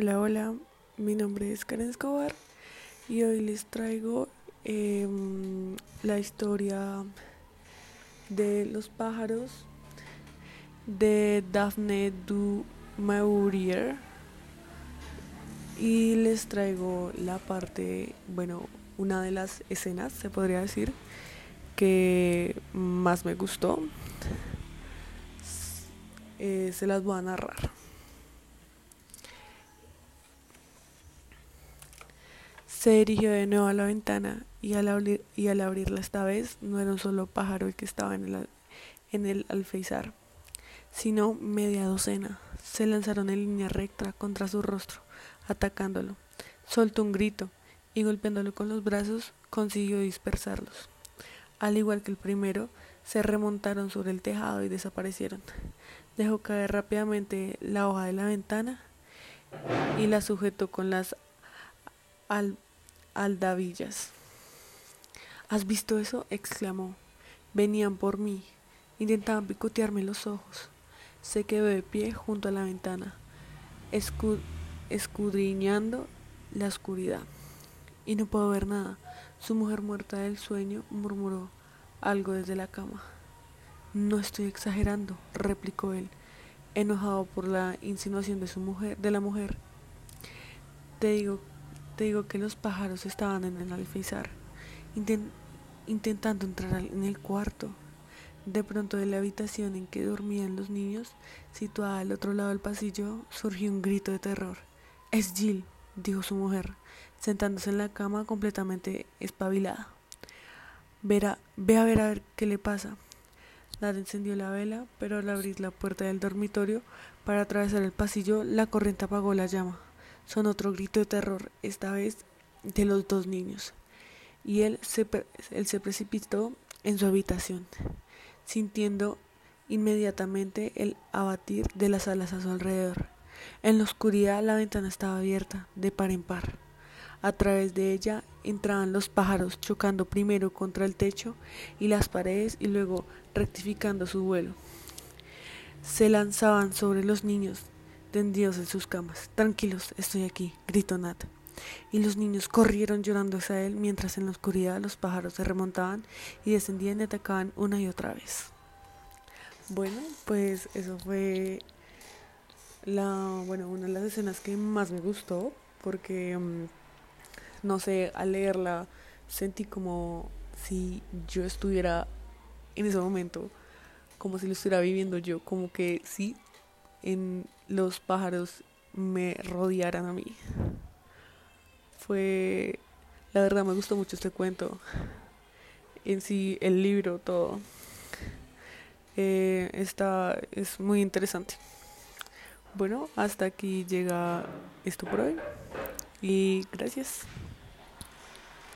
Hola, hola, mi nombre es Karen Escobar y hoy les traigo em, la historia de los pájaros de Daphne du Maurier y les traigo la parte, bueno, una de las escenas, se podría decir, que más me gustó. Eh, se las voy a narrar. Se dirigió de nuevo a la ventana y al, abrirla esta vez no era un solo pájaro el que estaba en el, en alféizar, sino media docena. Se lanzaron en línea recta contra su rostro, atacándolo. Soltó un grito y golpeándolo con los brazos consiguió dispersarlos. Al igual que el primero, se remontaron sobre el tejado y desaparecieron. Dejó caer rápidamente la hoja de la ventana y la sujetó con las al aldavillas. ¿Has visto eso? exclamó. Venían por mí. Intentaban picotearme los ojos. Se quedó de pie junto a la ventana, escudriñando la oscuridad. Y no puedo ver nada. Su mujer muerta del sueño murmuró algo desde la cama. No estoy exagerando, replicó él, enojado por la insinuación de su mujer, de la mujer. Te digo te digo que los pájaros estaban en el alféizar, intentando entrar en el cuarto. De pronto de la habitación en que dormían los niños, situada al otro lado del pasillo, surgió un grito de terror. Es Jill, dijo su mujer, sentándose en la cama completamente espabilada. Verá, ve a ver a ver qué le pasa. Nada encendió la vela, pero al abrir la puerta del dormitorio para atravesar el pasillo, la corriente apagó la llama son otro grito de terror, esta vez de los dos niños. Y él se, él se precipitó en su habitación, sintiendo inmediatamente el abatir de las alas a su alrededor. En la oscuridad la ventana estaba abierta, de par en par. A través de ella entraban los pájaros, chocando primero contra el techo y las paredes y luego rectificando su vuelo. Se lanzaban sobre los niños, tendidos en sus camas. Tranquilos, estoy aquí, gritó Nat. Y los niños corrieron llorando hacia él mientras en la oscuridad los pájaros se remontaban y descendían y atacaban una y otra vez. Bueno, pues eso fue la, bueno, una de las escenas que más me gustó porque, mm, no sé, al leerla sentí como si yo estuviera en ese momento, como si lo estuviera viviendo yo, como que sí, en los pájaros me rodearan a mí. Fue, la verdad me gustó mucho este cuento, en sí el libro, todo. Eh, está, es muy interesante. Bueno, hasta aquí llega esto por hoy y gracias.